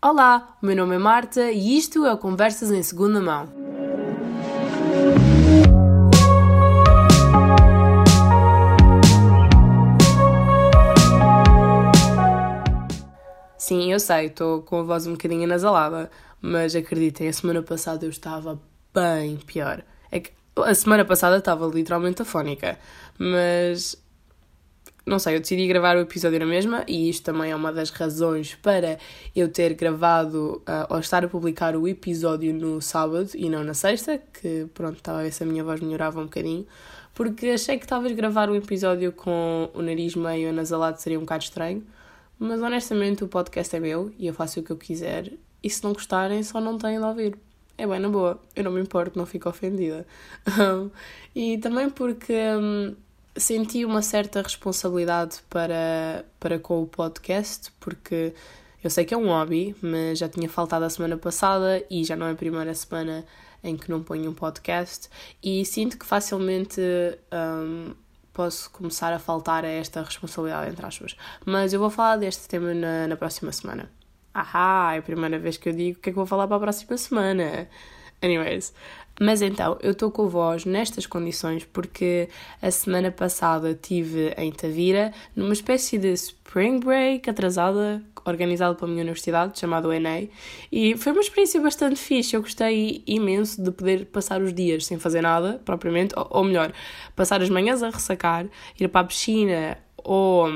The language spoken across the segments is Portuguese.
Olá, o meu nome é Marta e isto é o Conversas em Segunda Mão. Sim, eu sei, estou com a voz um bocadinho anasalada, mas acreditem, a semana passada eu estava bem pior. É que a semana passada estava literalmente afónica, mas não sei, eu decidi gravar o episódio na mesma e isto também é uma das razões para eu ter gravado uh, ou estar a publicar o episódio no sábado e não na sexta, que pronto, talvez se a minha voz melhorava um bocadinho, porque achei que talvez gravar o episódio com o nariz meio anasalado seria um bocado estranho, mas honestamente o podcast é meu e eu faço o que eu quiser e se não gostarem só não têm de ouvir. É bem na boa, eu não me importo, não fico ofendida. e também porque. Um, senti uma certa responsabilidade para, para com o podcast, porque eu sei que é um hobby, mas já tinha faltado a semana passada e já não é a primeira semana em que não ponho um podcast e sinto que facilmente um, posso começar a faltar a esta responsabilidade, entre aspas. Mas eu vou falar deste tema na, na próxima semana. Ahá, é a primeira vez que eu digo o que é que vou falar para a próxima semana. Anyways, mas então, eu estou com voz nestas condições porque a semana passada tive em Tavira numa espécie de spring break atrasada organizado pela minha universidade, chamado ENEI, e foi uma experiência bastante fixe. Eu gostei imenso de poder passar os dias sem fazer nada, propriamente, ou, ou melhor, passar as manhãs a ressacar, ir para a piscina ou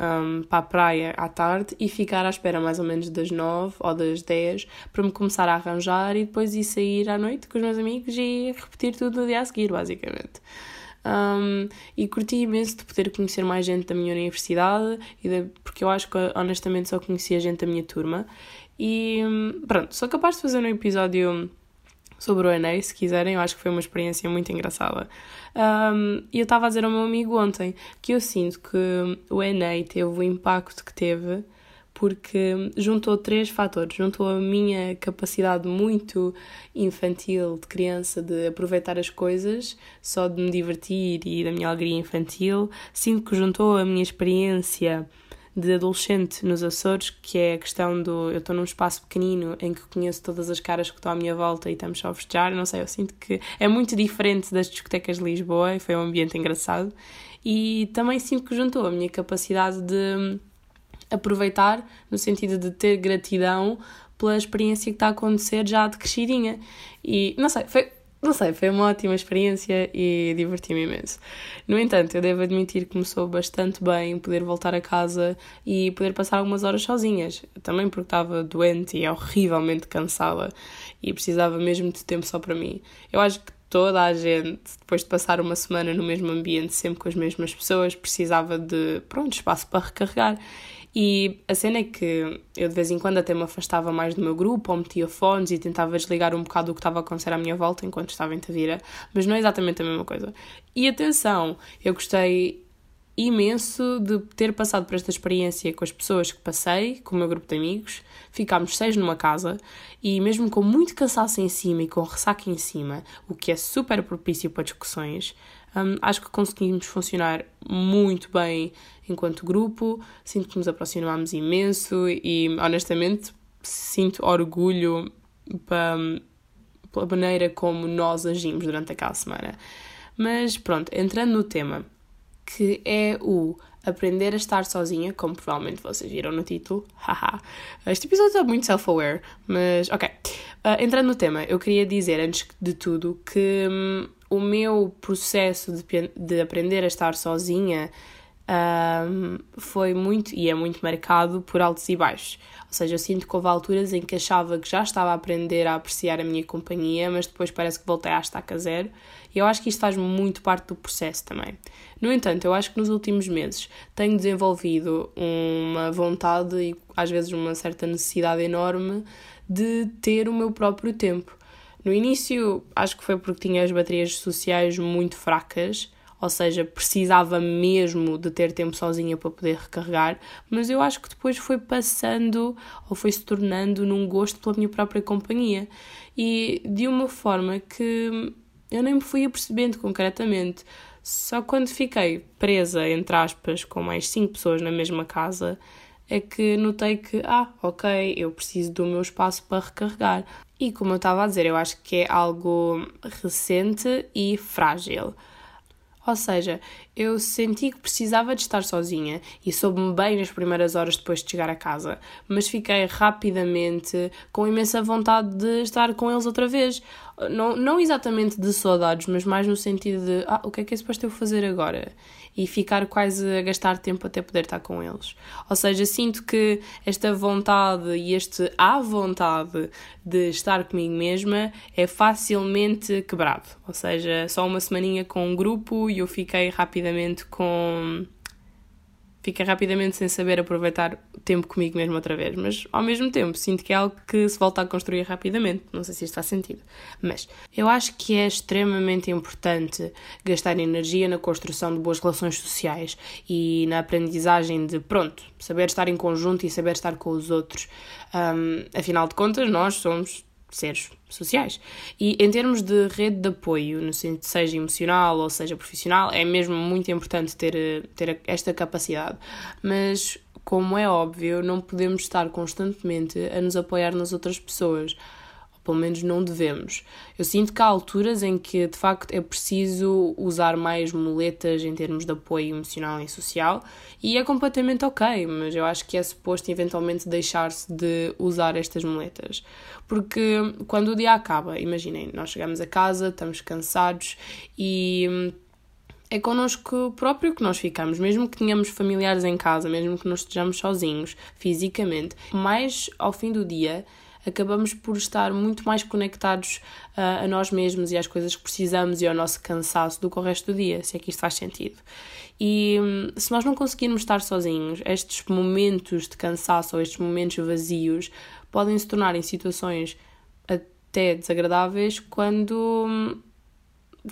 um, para a praia à tarde e ficar à espera mais ou menos das 9 ou das 10 para me começar a arranjar e depois ir sair à noite com os meus amigos e repetir tudo no dia a seguir, basicamente. Um, e curti imenso de poder conhecer mais gente da minha universidade, e de, porque eu acho que honestamente só conhecia gente da minha turma. E pronto, sou capaz de fazer um episódio sobre o Enem, se quiserem, eu acho que foi uma experiência muito engraçada. Um, e eu estava a dizer ao meu amigo ontem que eu sinto que o Enem teve o impacto que teve porque juntou três fatores. Juntou a minha capacidade muito infantil de criança de aproveitar as coisas, só de me divertir e da minha alegria infantil. Sinto que juntou a minha experiência de adolescente nos Açores, que é a questão do eu estou num espaço pequenino em que conheço todas as caras que estão à minha volta e estamos só a festejar, não sei, eu sinto que é muito diferente das discotecas de Lisboa e foi um ambiente engraçado. E também sinto que juntou a minha capacidade de aproveitar, no sentido de ter gratidão pela experiência que está a acontecer já de crescidinha. E não sei, foi, não sei, foi uma ótima experiência e diverti-me imenso. No entanto, eu devo admitir que começou bastante bem poder voltar a casa e poder passar algumas horas sozinhas. Também porque estava doente e horrivelmente cansada e precisava mesmo de tempo só para mim. Eu acho que toda a gente, depois de passar uma semana no mesmo ambiente, sempre com as mesmas pessoas, precisava de, pronto, espaço para recarregar. E a cena é que eu de vez em quando até me afastava mais do meu grupo, ou metia fones e tentava desligar um bocado do que estava a acontecer à minha volta enquanto estava em Tavira, mas não é exatamente a mesma coisa. E atenção, eu gostei imenso de ter passado por esta experiência com as pessoas que passei, com o meu grupo de amigos. Ficámos seis numa casa e, mesmo com muito cansaço em cima e com ressaca em cima, o que é super propício para discussões, um, acho que conseguimos funcionar muito bem enquanto grupo. Sinto que nos aproximámos imenso e, honestamente, sinto orgulho pela maneira como nós agimos durante aquela semana. Mas pronto, entrando no tema, que é o aprender a estar sozinha, como provavelmente vocês viram no título, haha. Este episódio está muito self-aware, mas ok. Uh, entrando no tema, eu queria dizer antes de tudo que hum, o meu processo de, de aprender a estar sozinha um, foi muito e é muito marcado por altos e baixos. Ou seja, eu sinto que houve alturas em que achava que já estava a aprender a apreciar a minha companhia, mas depois parece que voltei à estaca zero. E eu acho que isto faz muito parte do processo também. No entanto, eu acho que nos últimos meses tenho desenvolvido uma vontade e às vezes uma certa necessidade enorme de ter o meu próprio tempo. No início, acho que foi porque tinha as baterias sociais muito fracas, ou seja, precisava mesmo de ter tempo sozinha para poder recarregar, mas eu acho que depois foi passando ou foi se tornando num gosto pela minha própria companhia e de uma forma que eu nem me fui apercebendo concretamente. Só quando fiquei presa, entre aspas, com mais cinco pessoas na mesma casa, é que notei que, ah, ok, eu preciso do meu espaço para recarregar. E como eu estava a dizer, eu acho que é algo recente e frágil. Ou seja, eu senti que precisava de estar sozinha e soube-me bem nas primeiras horas depois de chegar a casa, mas fiquei rapidamente com imensa vontade de estar com eles outra vez. Não, não exatamente de saudades, mas mais no sentido de ah, o que é que é suposto eu fazer agora? E ficar quase a gastar tempo até poder estar com eles. Ou seja, sinto que esta vontade e este à vontade de estar comigo mesma é facilmente quebrado. Ou seja, só uma semaninha com um grupo e eu fiquei rapidamente com fica rapidamente sem saber aproveitar o tempo comigo mesmo outra vez. Mas ao mesmo tempo sinto que é algo que se volta a construir rapidamente. Não sei se isto faz sentido. Mas eu acho que é extremamente importante gastar energia na construção de boas relações sociais e na aprendizagem de, pronto, saber estar em conjunto e saber estar com os outros. Um, afinal de contas, nós somos seres sociais. E em termos de rede de apoio, no sentido seja emocional ou seja profissional, é mesmo muito importante ter, ter esta capacidade. Mas, como é óbvio, não podemos estar constantemente a nos apoiar nas outras pessoas pelo menos não devemos. Eu sinto que há alturas em que de facto é preciso usar mais muletas em termos de apoio emocional e social e é completamente ok, mas eu acho que é suposto eventualmente deixar-se de usar estas muletas. Porque quando o dia acaba, imaginem, nós chegamos a casa, estamos cansados e hum, é connosco próprio que nós ficamos, mesmo que tenhamos familiares em casa, mesmo que não estejamos sozinhos fisicamente, mais ao fim do dia acabamos por estar muito mais conectados uh, a nós mesmos e às coisas que precisamos e ao nosso cansaço do que o resto do dia, se é que isto faz sentido. E hum, se nós não conseguirmos estar sozinhos, estes momentos de cansaço ou estes momentos vazios podem se tornar em situações até desagradáveis quando, hum,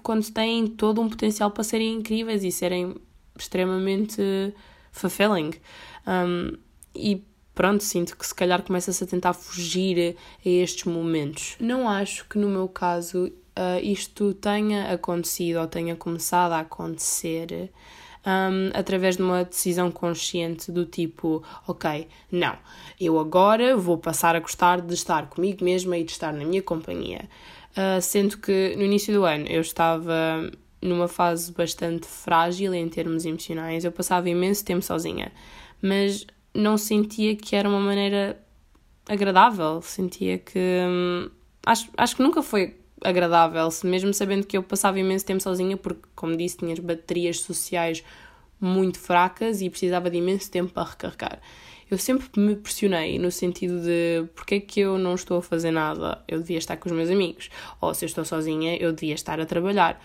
quando têm todo um potencial para serem incríveis e serem extremamente fulfilling. Um, e pronto, sinto que se calhar começa-se a tentar fugir a estes momentos. Não acho que no meu caso uh, isto tenha acontecido ou tenha começado a acontecer um, através de uma decisão consciente do tipo, ok, não, eu agora vou passar a gostar de estar comigo mesma e de estar na minha companhia. Uh, sendo que no início do ano eu estava numa fase bastante frágil em termos emocionais, eu passava imenso tempo sozinha, mas não sentia que era uma maneira agradável, sentia que. Hum, acho, acho que nunca foi agradável, mesmo sabendo que eu passava imenso tempo sozinha, porque, como disse, tinha as baterias sociais muito fracas e precisava de imenso tempo para recarregar. Eu sempre me pressionei no sentido de porque é que eu não estou a fazer nada? Eu devia estar com os meus amigos. Ou se eu estou sozinha, eu devia estar a trabalhar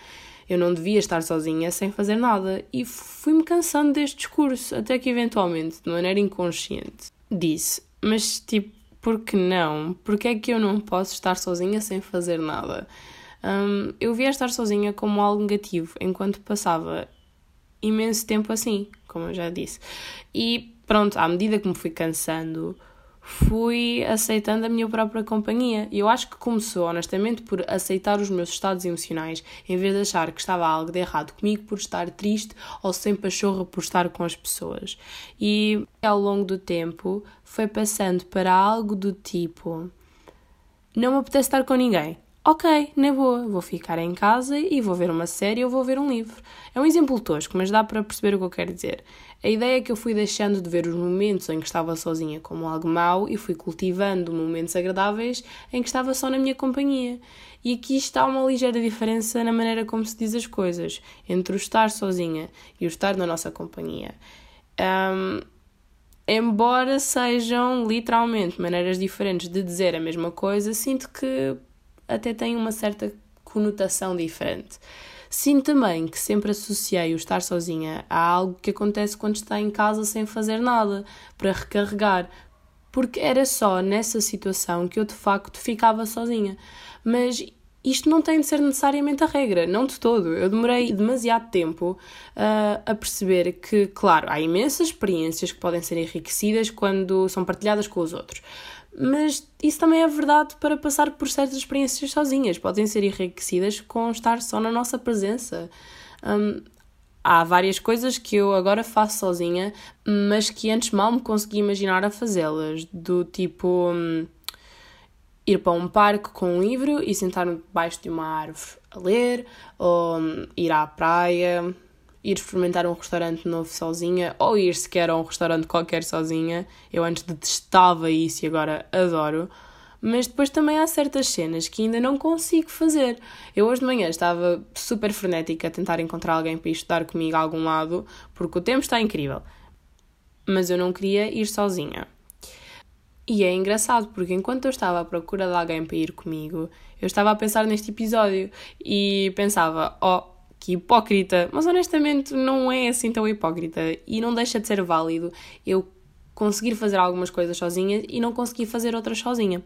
eu não devia estar sozinha sem fazer nada. E fui-me cansando deste discurso, até que eventualmente, de maneira inconsciente, disse: Mas tipo, por que não? Porque é que eu não posso estar sozinha sem fazer nada? Um, eu via estar sozinha como algo negativo, enquanto passava imenso tempo assim, como eu já disse. E pronto, à medida que me fui cansando, fui aceitando a minha própria companhia. E eu acho que começou, honestamente, por aceitar os meus estados emocionais, em vez de achar que estava algo de errado comigo por estar triste ou sem pachorra por estar com as pessoas. E ao longo do tempo foi passando para algo do tipo: não me apetece estar com ninguém. Ok, na boa, vou ficar em casa e vou ver uma série ou vou ver um livro. É um exemplo tosco, mas dá para perceber o que eu quero dizer. A ideia é que eu fui deixando de ver os momentos em que estava sozinha como algo mau e fui cultivando momentos agradáveis em que estava só na minha companhia. E aqui está uma ligeira diferença na maneira como se diz as coisas entre o estar sozinha e o estar na nossa companhia. Um, embora sejam literalmente maneiras diferentes de dizer a mesma coisa, sinto que até tem uma certa conotação diferente. Sinto também que sempre associei o estar sozinha a algo que acontece quando está em casa sem fazer nada, para recarregar, porque era só nessa situação que eu de facto ficava sozinha. Mas isto não tem de ser necessariamente a regra, não de todo. Eu demorei demasiado tempo uh, a perceber que, claro, há imensas experiências que podem ser enriquecidas quando são partilhadas com os outros mas isso também é verdade para passar por certas experiências sozinhas. Podem ser enriquecidas com estar só na nossa presença. Um, Há várias coisas que eu agora faço sozinha, mas que antes mal me conseguia imaginar a fazê-las, do tipo hum, ir para um parque com um livro e sentar-me debaixo de uma árvore a ler, ou ir à praia, ir experimentar um restaurante novo sozinha, ou ir sequer a um restaurante qualquer sozinha. Eu antes detestava isso e agora adoro mas depois também há certas cenas que ainda não consigo fazer. Eu hoje de manhã estava super frenética a tentar encontrar alguém para ir estudar comigo a algum lado, porque o tempo está incrível. Mas eu não queria ir sozinha. E é engraçado, porque enquanto eu estava à procura de alguém para ir comigo, eu estava a pensar neste episódio e pensava, oh, que hipócrita, mas honestamente não é assim tão hipócrita e não deixa de ser válido eu conseguir fazer algumas coisas sozinha e não conseguir fazer outras sozinha.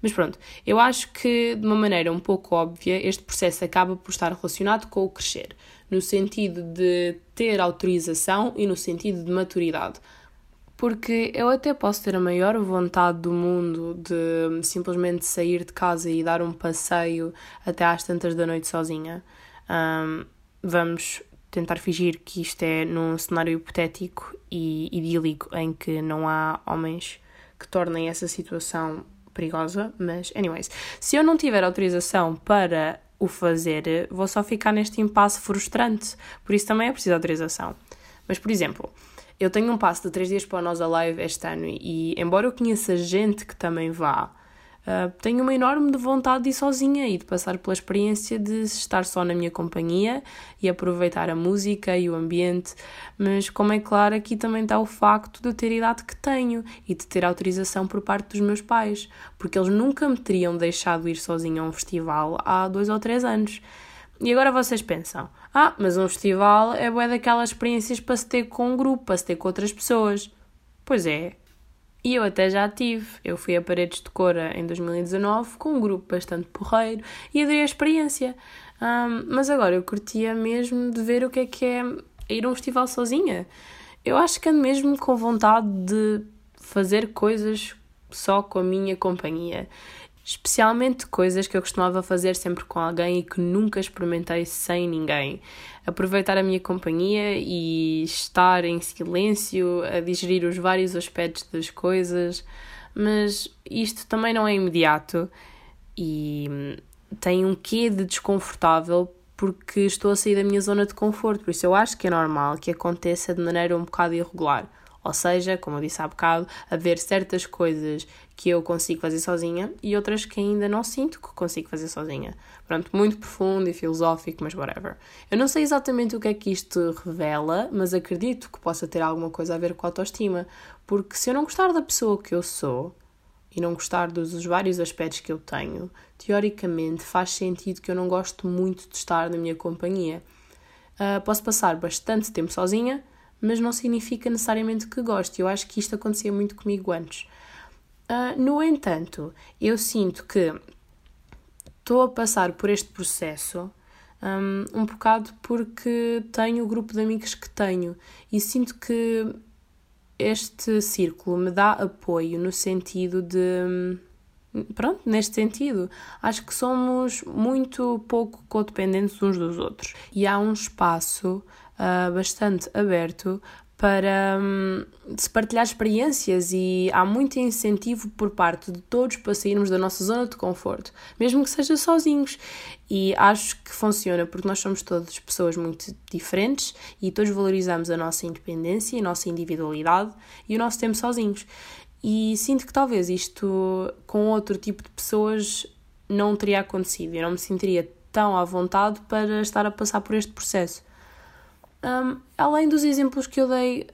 Mas pronto, eu acho que de uma maneira um pouco óbvia este processo acaba por estar relacionado com o crescer, no sentido de ter autorização e no sentido de maturidade. Porque eu até posso ter a maior vontade do mundo de simplesmente sair de casa e dar um passeio até às tantas da noite sozinha. Um, vamos tentar fingir que isto é num cenário hipotético e idílico em que não há homens que tornem essa situação perigosa, mas, anyways, se eu não tiver autorização para o fazer, vou só ficar neste impasse frustrante, por isso também é preciso autorização. Mas, por exemplo, eu tenho um passo de 3 dias para o Nós Alive este ano e, embora eu conheça gente que também vá, Uh, tenho uma enorme vontade de ir sozinha e de passar pela experiência de estar só na minha companhia e aproveitar a música e o ambiente, mas como é claro, aqui também está o facto de ter a idade que tenho e de ter autorização por parte dos meus pais, porque eles nunca me teriam deixado ir sozinha a um festival há dois ou três anos. E agora vocês pensam, ah, mas um festival é boa daquelas experiências para se ter com um grupo, para se ter com outras pessoas. Pois é, e eu até já tive. Eu fui a Paredes de Cora em 2019 com um grupo bastante porreiro e adorei a experiência. Um, mas agora eu curtia mesmo de ver o que é que é ir a um festival sozinha. Eu acho que ando mesmo com vontade de fazer coisas só com a minha companhia especialmente coisas que eu costumava fazer sempre com alguém e que nunca experimentei sem ninguém. Aproveitar a minha companhia e estar em silêncio, a digerir os vários aspectos das coisas, mas isto também não é imediato e tem um quê de desconfortável porque estou a sair da minha zona de conforto, por isso eu acho que é normal que aconteça de maneira um bocado irregular. Ou seja, como eu disse há bocado, haver certas coisas que eu consigo fazer sozinha e outras que ainda não sinto que consigo fazer sozinha. Pronto, muito profundo e filosófico, mas whatever. Eu não sei exatamente o que é que isto revela, mas acredito que possa ter alguma coisa a ver com a autoestima. Porque se eu não gostar da pessoa que eu sou e não gostar dos vários aspectos que eu tenho, teoricamente faz sentido que eu não gosto muito de estar na minha companhia. Uh, posso passar bastante tempo sozinha, mas não significa necessariamente que goste. Eu acho que isto acontecia muito comigo antes. Uh, no entanto, eu sinto que estou a passar por este processo um, um bocado porque tenho o grupo de amigos que tenho e sinto que este círculo me dá apoio no sentido de. Pronto, neste sentido, acho que somos muito pouco codependentes uns dos outros e há um espaço uh, bastante aberto para um, se partilhar experiências e há muito incentivo por parte de todos para sairmos da nossa zona de conforto, mesmo que seja sozinhos. E acho que funciona porque nós somos todas pessoas muito diferentes e todos valorizamos a nossa independência, a nossa individualidade e o nosso tempo sozinhos. E sinto que talvez isto com outro tipo de pessoas não teria acontecido. Eu não me sentiria tão à vontade para estar a passar por este processo. Um, além dos exemplos que eu dei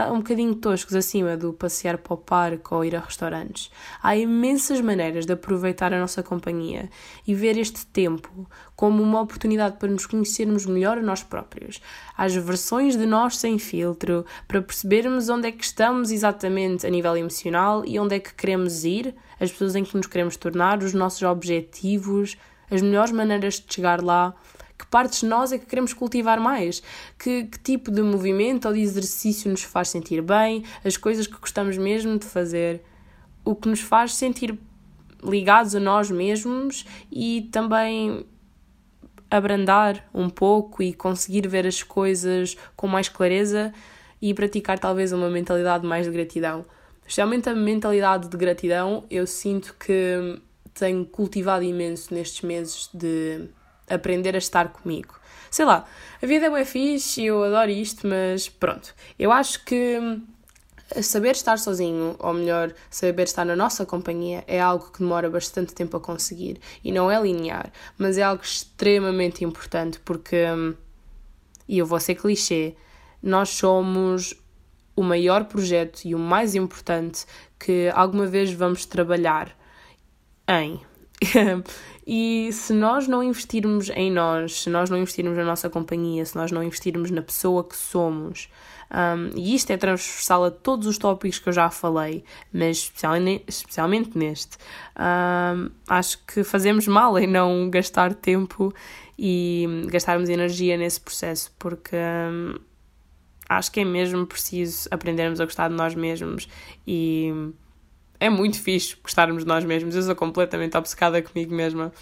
ah, um bocadinho toscos acima do passear para o parque ou ir a restaurantes, há imensas maneiras de aproveitar a nossa companhia e ver este tempo como uma oportunidade para nos conhecermos melhor a nós próprios. As versões de nós sem filtro, para percebermos onde é que estamos exatamente a nível emocional e onde é que queremos ir, as pessoas em que nos queremos tornar, os nossos objetivos, as melhores maneiras de chegar lá que partes de nós é que queremos cultivar mais? Que, que tipo de movimento ou de exercício nos faz sentir bem? As coisas que gostamos mesmo de fazer? O que nos faz sentir ligados a nós mesmos e também abrandar um pouco e conseguir ver as coisas com mais clareza e praticar talvez uma mentalidade mais de gratidão. Especialmente a mentalidade de gratidão, eu sinto que tenho cultivado imenso nestes meses de aprender a estar comigo. Sei lá, a vida é bem fixe e eu adoro isto, mas pronto. Eu acho que saber estar sozinho, ou melhor, saber estar na nossa companhia, é algo que demora bastante tempo a conseguir e não é linear, mas é algo extremamente importante porque, e eu vou ser clichê, nós somos o maior projeto e o mais importante que alguma vez vamos trabalhar em. e se nós não investirmos em nós, se nós não investirmos na nossa companhia, se nós não investirmos na pessoa que somos, um, e isto é transversal a todos os tópicos que eu já falei, mas especialmente, neste, um, acho que fazemos mal em não gastar tempo e gastarmos energia nesse processo, porque um, acho que é mesmo preciso aprendermos a gostar de nós mesmos e é muito fixe gostarmos de nós mesmos. Eu sou completamente obcecada comigo mesma.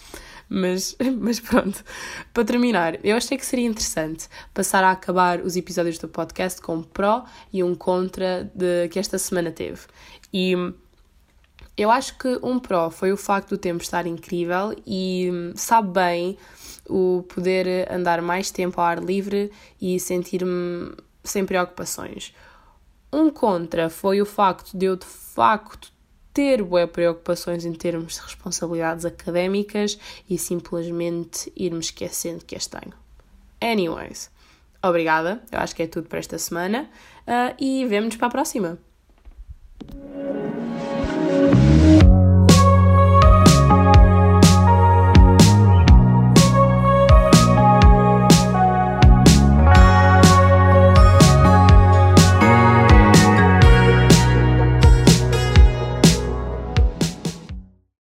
Mas, mas pronto, para terminar, eu achei que seria interessante passar a acabar os episódios do podcast com um pró e um contra de, que esta semana teve. E eu acho que um pró foi o facto do tempo estar incrível e sabe bem o poder andar mais tempo ao ar livre e sentir-me sem preocupações. Um contra foi o facto de eu de facto ter bué preocupações em termos de responsabilidades académicas e simplesmente ir-me esquecendo que as tenho. Anyways, obrigada, eu acho que é tudo para esta semana uh, e vemo-nos para a próxima.